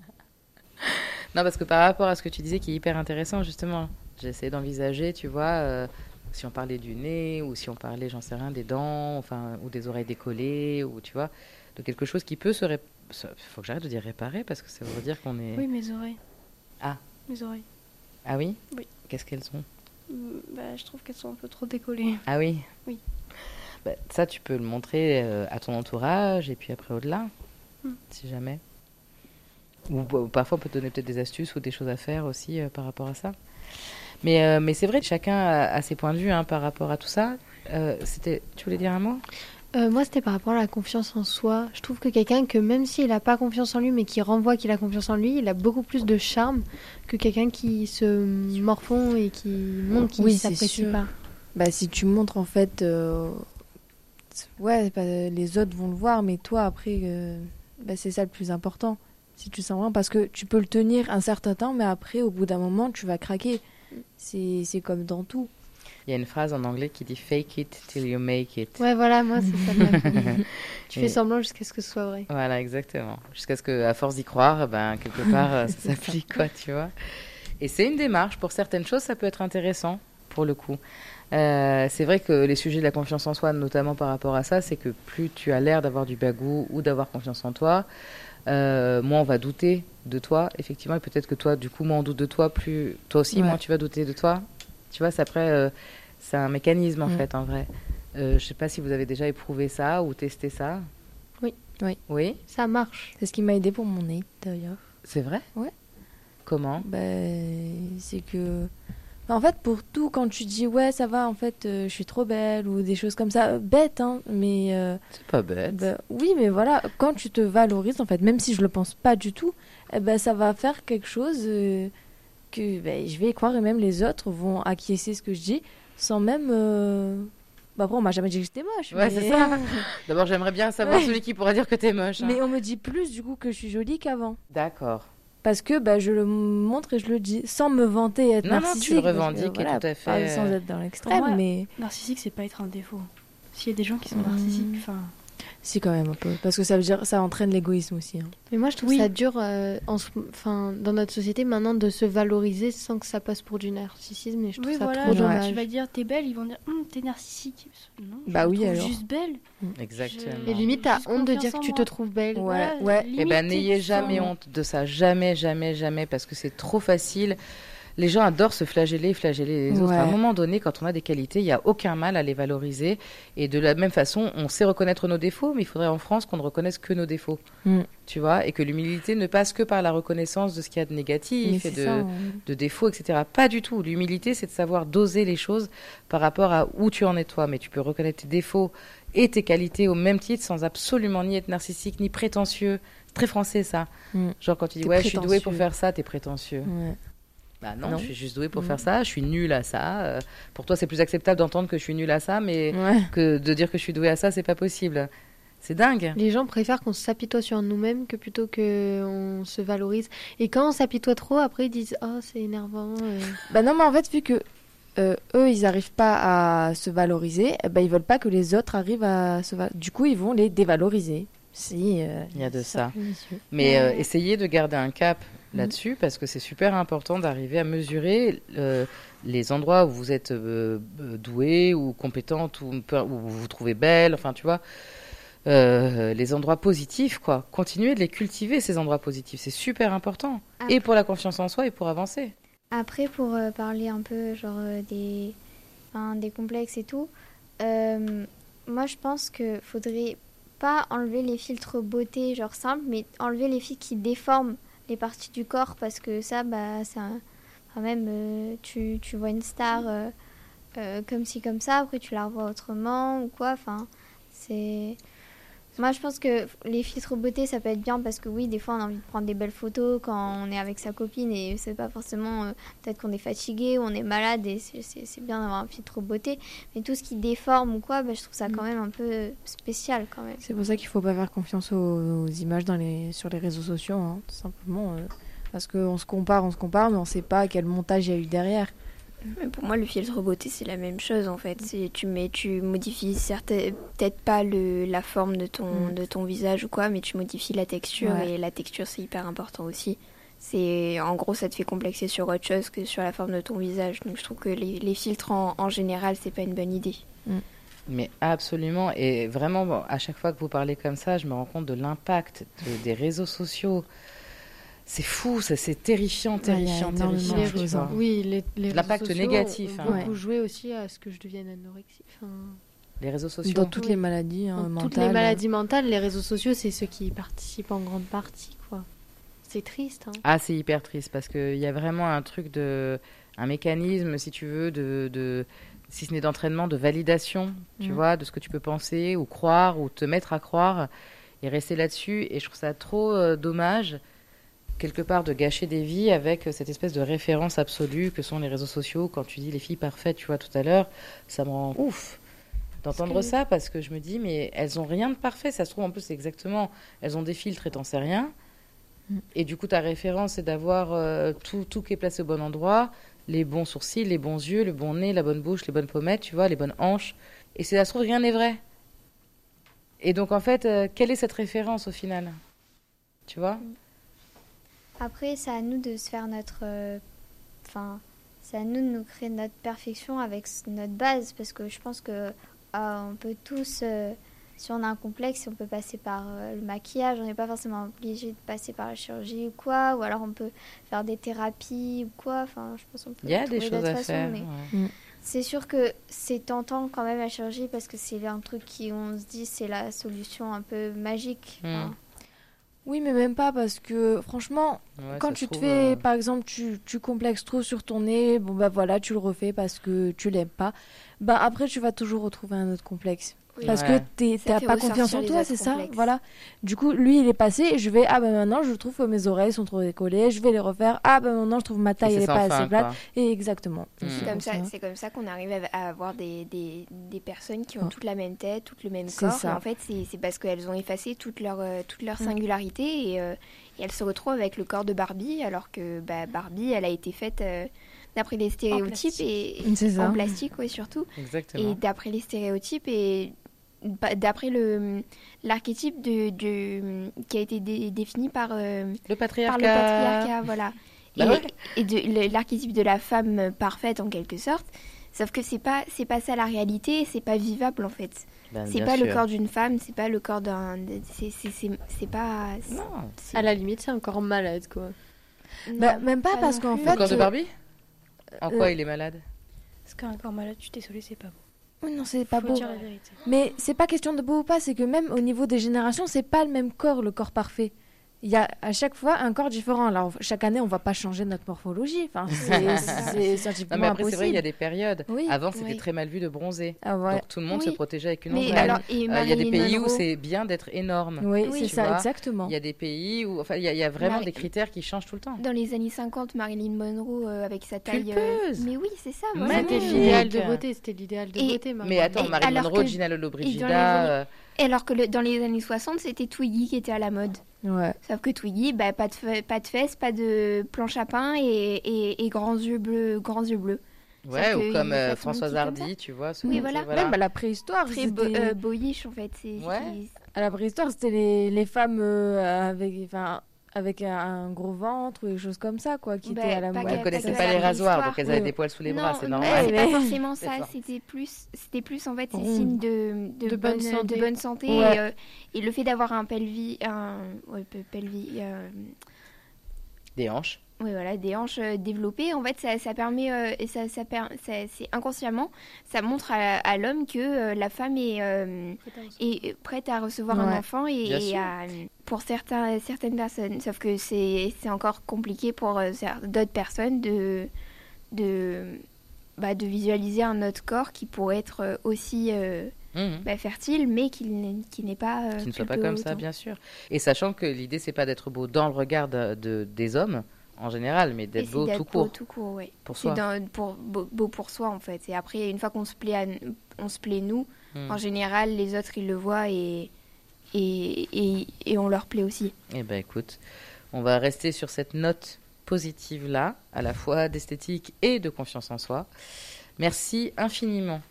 Non, parce que par rapport à ce que tu disais qui est hyper intéressant, justement, j'ai essayé d'envisager, tu vois, euh, si on parlait du nez ou si on parlait, j'en sais rien, des dents, enfin, ou des oreilles décollées, ou tu vois, de quelque chose qui peut se. ré- se- faut que j'arrête de dire réparer parce que ça veut dire qu'on est. Oui, mes oreilles. Ah. Mes oreilles. Ah oui Oui. Qu'est-ce qu'elles sont? Mm, Bah, je trouve qu'elles sont un peu trop décollées. Ah oui Oui. Bah, ça, tu peux le montrer euh, à ton entourage et puis après au-delà, Hmm. si jamais. Ou, ou parfois, on peut te donner peut-être des astuces ou des choses à faire aussi euh, par rapport à ça. Mais, euh, mais c'est vrai, chacun a, a ses points de vue hein, par rapport à tout ça. C'était, tu voulais dire un mot? Euh, moi, c'était par rapport à la confiance en soi. Je trouve que quelqu'un que même s'il n'a pas confiance en lui, mais qui renvoie qu'il a confiance en lui, il a beaucoup plus de charme que quelqu'un qui se morfond et qui montre qu'il Oui, c'est s'apprécie pas. Bah, si tu montres en fait, euh, ouais, bah, les autres vont le voir, mais toi après, euh, bah, c'est ça le plus important. Si tu sens vraiment, parce que tu peux le tenir un certain temps, mais après, au bout d'un moment, tu vas craquer. C'est comme dans tout. Il y a une phrase en anglais qui dit Fake it till you make it. Ouais, voilà, moi, c'est ça. tu fais semblant jusqu'à ce que ce soit vrai. Voilà, exactement. Jusqu'à ce que, à force d'y croire, ben, quelque part, euh, ça s'applique, quoi, tu vois. Et c'est une démarche. Pour certaines choses, ça peut être intéressant, pour le coup. Euh, c'est vrai que les sujets de la confiance en soi, notamment par rapport à ça, c'est que plus tu as l'air d'avoir du bagou ou d'avoir confiance en toi, euh, moins on va douter de toi, effectivement. Et peut-être que toi, du coup, moins on doute de toi, plus toi aussi, Ouais. moins tu vas douter de toi. Tu vois, c'est après, euh, c'est un mécanisme, en Mm. fait, en vrai. Euh, je sais pas si vous avez déjà éprouvé ça ou testé ça. Oui. Oui. Oui, Ça marche. C'est ce qui m'a aidé pour mon nez d'ailleurs. c'est vrai? Ouais. Comment? Bah, c'est que. En fait, pour tout, quand tu dis ouais, ça va, en fait, euh, je suis trop belle ou des choses comme ça, euh, bête, hein, mais. euh, C'est pas bête. bah, oui, mais voilà, quand tu te valorises, en fait, même si je le pense pas du tout, eh ben, ça va faire quelque chose euh, que ben, je vais y croire et même les autres vont acquiescer ce que je dis sans même. euh, Bah, après, on m'a jamais dit que j'étais moche. Ouais, mais... c'est ça. D'abord, j'aimerais bien savoir Ouais. celui qui pourrait dire que t'es moche. hein. mais on me dit plus du coup que je suis jolie qu'avant. D'accord. Parce que bah, je le montre et je le dis sans me vanter et être Non, non, narcissique. tu le revendiques et voilà, tout à pas fait, sans être dans l'extrême, moi, mais Narcissique, c'est pas être un défaut. S'il y a des gens qui sont Mhm. narcissiques, enfin. Si quand même un peu. Parce que ça veut dire ça entraîne l'égoïsme aussi. hein. Mais moi, je trouve Oui. ça dur euh, en dans notre société maintenant de se valoriser sans que ça passe pour du narcissisme. Et je trouve Oui, ça voilà, trop dommage. tu vas dire t'es belle, ils vont dire Hum, t'es narcissique. Non, Bah oui, alors. juste belle. Exactement. Et limite, t'as honte de dire que tu te trouves belle. Ouais, Voilà, ouais. Eh limite, ben, n'ayez jamais honte de ça. Jamais, jamais, jamais, parce que c'est trop facile. Les gens adorent se flageller, flageller les autres. Ouais. À un moment donné, quand on a des qualités, il n'y a aucun mal à les valoriser. Et de la même façon, on sait reconnaître nos défauts, mais il faudrait en France qu'on ne reconnaisse que nos défauts. Mm. Tu vois Et que l'humilité ne passe que par la reconnaissance de ce qu'il y a de Mais négatif et de, ça, de défauts, etc. Pas du tout. L'humilité, c'est de savoir doser les choses par rapport à où tu en es toi. Mais tu peux reconnaître tes défauts et tes qualités au même titre sans absolument ni être narcissique ni prétentieux. Très français, ça. Mm. Genre quand tu dis ouais, je suis doué pour faire ça, t'es prétentieux. Ouais. Bah non, Non. je suis juste doué pour Mm. faire ça, je suis nulle à ça. Euh, pour toi, c'est plus acceptable d'entendre que je suis nulle à ça, mais Ouais. que de dire que je suis doué à ça, c'est pas possible. C'est dingue. Les gens préfèrent qu'on s'apitoie sur nous-mêmes que plutôt qu'on se valorise. Et quand on s'apitoie trop, après ils disent Oh, c'est énervant. euh. Bah non, mais en fait, vu que euh, eux, ils n'arrivent pas à se valoriser, ben, ils veulent pas que les autres arrivent à se valoriser. Du coup, ils vont les dévaloriser. Si, euh, Il y a de ça. Mais euh, Ouais. essayez de garder un cap là-dessus parce que c'est super important d'arriver à mesurer euh, les endroits où vous êtes euh, euh, doué ou compétente ou où vous vous trouvez belle, enfin tu vois. Euh, les endroits positifs, quoi. Continuez de les cultiver, ces endroits positifs. C'est super important. Et pour la confiance en soi et pour avancer. Après, pour parler un peu genre des, enfin, des complexes et tout, moi je pense que faudrait pas enlever les filtres beauté genre simples, mais enlever les filtres qui déforment les parties du corps parce que ça, bah, c'est un- quand même, euh, tu, tu vois une star euh, euh, comme ci comme ça, après tu la revois autrement ou quoi. Enfin, c'est moi, je pense que les filtres beauté, ça peut être bien parce que oui, des fois, on a envie de prendre des belles photos quand on est avec sa copine et c'est pas forcément euh, peut-être qu'on est fatigué ou on est malade et c'est- bien d'avoir un filtre beauté. Mais tout ce qui déforme ou quoi, bah, je trouve ça quand même un peu spécial quand même. C'est pour ça qu'il faut pas faire confiance aux, aux images dans les, sur les réseaux sociaux, hein, tout simplement. euh, parce qu'on se compare, on se compare, mais on sait pas quel montage il y a eu derrière. Mais Pour moi, le filtre beauté, c'est la même chose en fait. C'est tu mets, tu modifies certaines, peut-être pas le, la forme de ton, Mm. de ton visage ou quoi, mais tu modifies la texture Ouais. et la texture c'est hyper important aussi. c'est en gros ça te fait complexer sur autre chose que sur la forme de ton visage. Donc je trouve que les, les filtres en, en général c'est pas une bonne idée. Mais absolument. Et vraiment, bon, à chaque fois que vous parlez comme ça, je me rends compte de l'impact de- des réseaux sociaux. C'est fou, ça, c'est terrifiant, terrifiant, terrifiant. hein. Oui, les, les réseaux L'impact négatif, ont hein. beaucoup joué aussi à ce que je devienne anorexique. Enfin, Les réseaux sociaux. Dans toutes Oui. les maladies hein, dans mentales. toutes les maladies mentales, les réseaux sociaux, c'est ceux qui y participent en grande partie, quoi. C'est triste. Hein. Ah, c'est hyper triste parce qu'il y a vraiment un truc de. un mécanisme, si tu veux, de. de si ce n'est d'entraînement, de validation, tu Mhm. vois, de ce que tu peux penser ou croire ou te mettre à croire et rester là-dessus. Et je trouve ça trop euh, dommage, quelque part, de gâcher des vies avec euh, cette espèce de référence absolue que sont les réseaux sociaux. Quand tu dis les filles parfaites, tu vois, tout à l'heure, ça me rend ouf d'entendre que- ça parce que je me dis, mais elles ont rien de parfait. Ça se trouve, en plus, c'est exactement. Elles ont des filtres et t'en sais rien. Et du coup, ta référence, c'est d'avoir euh, tout, tout qui est placé au bon endroit, les bons sourcils, les bons yeux, le bon nez, la bonne bouche, les bonnes pommettes, tu vois, les bonnes hanches. Et ça se trouve, rien n'est vrai. Et donc, en fait, euh, quelle est cette référence au final? Tu vois? Après, c'est à nous de se faire notre. euh, Enfin, c'est à nous de nous créer notre perfection avec notre base. Parce que je pense que euh, on peut tous. euh, si on a un complexe, on peut passer par euh, le maquillage. On n'est pas forcément obligé de passer par la chirurgie ou quoi. Ou alors on peut faire des thérapies ou quoi. Enfin, je pense qu'on peut Il y a des choses à faire. mais- ouais. C'est sûr que c'est tentant quand même la chirurgie parce que c'est un truc qui, on se dit, c'est la solution un peu magique. Mm. Oui, mais même pas parce que franchement, Ouais, quand tu te trouve, fais, euh, par exemple, tu, tu complexes trop sur ton nez, bon bah voilà, tu le refais parce que tu l'aimes pas. Bah après, tu vas toujours retrouver un autre complexe. Oui. Parce Ouais. que t'es- Ça t'as pas confiance en toi, c'est ça? Voilà. Du coup, lui, il est passé et je vais, ah bah maintenant, je trouve que mes oreilles sont trop décollées, je vais les refaire. Ah bah maintenant, je trouve ma et taille, elle est pas fin, assez plate. quoi. Et exactement. Mm. C'est comme ça, c'est comme ça qu'on arrive à, avoir des, des, des personnes qui ont Ouais. toute la même tête, tout le même corps. ça. Et en fait, c'est c'est parce qu'elles ont effacé toute leur, euh, toute leur Mm. singularité et, euh, et elles se retrouvent avec le corps de Barbie, alors que bah, Barbie, elle a été faite euh, d'après les stéréotypes et C'est ça. en plastique, oui, surtout. Exactement. Et d'après les stéréotypes et d'après le l'archétype de, de qui a été dé- défini par euh, Le par patriarcat. le patriarcat, voilà. Bah et ouais. et de l'archétype de la femme parfaite en quelque sorte. Sauf que c'est pas c'est pas ça la réalité, et c'est pas vivable en fait. Ben, c'est pas le corps d'une femme, c'est pas le corps d'un c'est c'est c'est c'est pas Non. c'est- À la limite, c'est encore malade, quoi. Bah, même pas parce qu'en fait, Le corps de euh, Barbie En euh, quoi il est malade Parce qu'un corps malade, je suis désolée, c'est pas beau. Oui, non, c'est pas Faut beau. dire la vérité. Mais c'est pas question de beau ou pas, c'est que même au niveau des générations, c'est pas le même corps, le corps parfait. Il y a à chaque fois un corps différent. Alors chaque année, on va pas changer notre morphologie. Enfin, c'est scientifiquement Non, mais après, c'est vrai, il y a des périodes. Oui. Avant, c'était Oui. très mal vu de bronzer. Ah. Donc, tout le monde Oui. se protégeait avec une ombrelle. Euh, Il y a des pays où c'est bien d'être énorme. Oui, Oui, c'est ça, vois. exactement. Il y a des pays où. Enfin, il y a, il y a vraiment des critères qui changent tout le temps. dans les années 50, Marilyn Monroe euh, avec sa taille. euh. Mais oui, c'est ça. Voilà. C'était l'idéal de beauté, c'était l'idéal de beauté. Mais attends, Marilyn Monroe, Gina Lollobrigida. Et alors que le- dans les années 60, c'était Twiggy qui était à la mode. Ouais. Sauf que Twiggy, bah, pas, de pas de fesses, pas de planche à pain et, et, et grands yeux bleus. Grands yeux bleus. Ouais, ou comme euh, Françoise comme Hardy, tu vois. Oui, voilà. Même à la préhistoire, Très bo- c'était euh, boyish en fait. Ouais. à la préhistoire, c'était les, les femmes euh, avec, enfin, avec un, un gros ventre ou des choses comme ça, quoi, qui Bah, étaient à la pas mode. Elles connaissaient pas les rasoirs, donc elles avaient oui. des poils sous les non, bras, c'est non, normal. c'est pas forcément ça. C'était plus, c'était plus en fait ces signes de, de, De bonne bonne, santé. de bonne santé Ouais. et, euh, et le fait d'avoir un pelvis, un ouais, pelvis, euh, Des hanches. Oui, voilà, des hanches euh, développées. En fait, ça, ça permet, euh, et ça, ça, per- ça- c'est inconsciemment, ça montre à, à l'homme que euh, la femme est, euh, est prête à recevoir un enfant et, à- pour certains, certaines personnes. Sauf que c'est c'est encore compliqué pour euh, d'autres personnes de, de, bah, de visualiser un autre corps qui pourrait être aussi euh, Mhm. bah, fertile, mais qui n'est pas. euh, Qui ne soit pas comme ça, bien sûr. Et sachant que l'idée, c'est pas d'être beau dans le regard de, de- des hommes, en général, mais d'être beau tout court, tout court, ouais. pour soi. dans- pour, beau, beau pour soi en fait. Et après, une fois qu'on se plaît, à- on se plaît nous, Hmm. en général, les autres ils le voient et, et, et, et on leur plaît aussi. Eh ben écoute, on va rester sur cette note positive là, à la fois d'esthétique et de confiance en soi. Merci infiniment.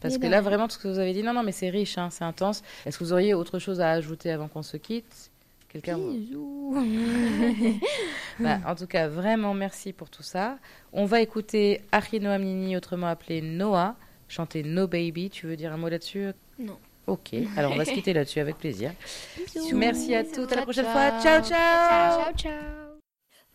Parce Eh que ben, là, vraiment, tout ce que vous avez dit, non, non, mais c'est riche, hein, c'est intense. Est-ce que vous auriez autre chose à ajouter avant qu'on se quitte? Quelqu'un Bisous. Bah, En tout cas, vraiment merci pour tout ça. On va écouter Achino Amnini, autrement appelé Noah, chanter No Baby. Tu veux dire un mot là-dessus? Non. Ok, alors on va se quitter là-dessus avec plaisir. Bisous. Merci à toutes, à la prochaine ciao. fois. Ciao, ciao Ciao, ciao.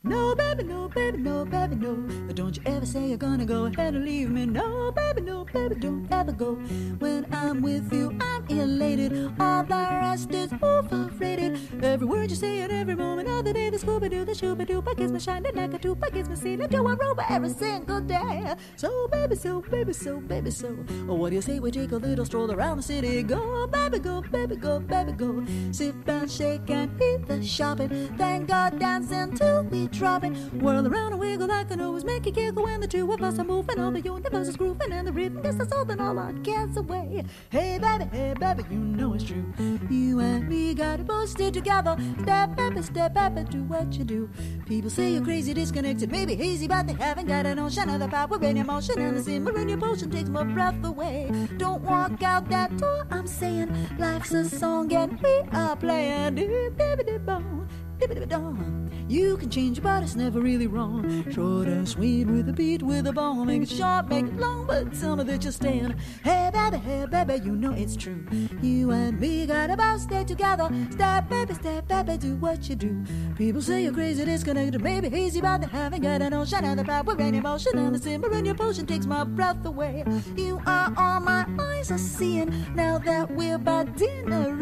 No, baby, no, baby, no, baby, no. But Don't you ever say you're gonna go ahead and leave me. No, baby, no, baby, don't ever go. When I'm with you, I'm elated. All the rest is overrated. Every word you say at every moment of the day, the Scooby Doo, the Shooby Doo, I gives me shining like a tube, I gives me seeing into a rover every single day. So, baby, so, baby, so, baby, so. Oh, what do you say we take a little stroll around the city? Go, baby, go, baby, go, baby, go. Sit and shake, and eat the shopping. Thank God, dancing till we drop. Whirl around and wiggle like an always make it giggle when the two of us are moving. All the universe is grooving and the rhythm gets us holding all our cares away. Hey, baby, hey, baby, you know it's true. You and me got it both together. Step baby, step baby, do what you do. People say you're crazy, disconnected, maybe hazy, but they haven't got a notion of the power in your motion and the simmer in your potion takes my breath away. Don't walk out that door, I'm saying life's a song and we are playing. Dip-dip-dip-bong, dip-dip-dip-dong. You can change, but it's never really wrong. Short and sweet with a beat, with a ball. Make it short, make it long, but tell me that you're staying. Hey, baby, hey, baby, you know it's true. You and me got about stay together. Step, baby, step, baby, do what you do. People say you're crazy, disconnected, maybe hazy, but they haven't got an ocean and the power in emotion and the simmer in your potion takes my breath away. You are all my eyes are seeing now that we're by dinner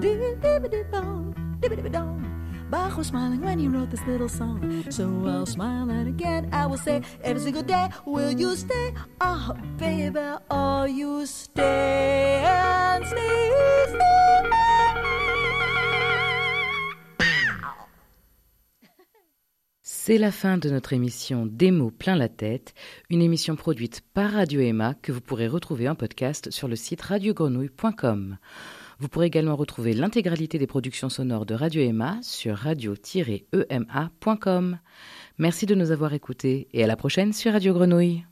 Dip-dip-dip-dong, dip-dip-dip-dong. Bach was smiling when he wrote this little song. So I'll smile and again I will say every single day, will you stay? Oh, baby, or you stay stay, stay. C'est la fin de notre émission Des mots plein la tête, une émission produite par Radio Emma que vous pourrez retrouver en podcast sur le site radiogrenouille.com. Vous pourrez également retrouver l'intégralité des productions sonores de Radio Emma sur radio-ema.com. Merci de nous avoir écoutés et à la prochaine sur Radio Grenouille.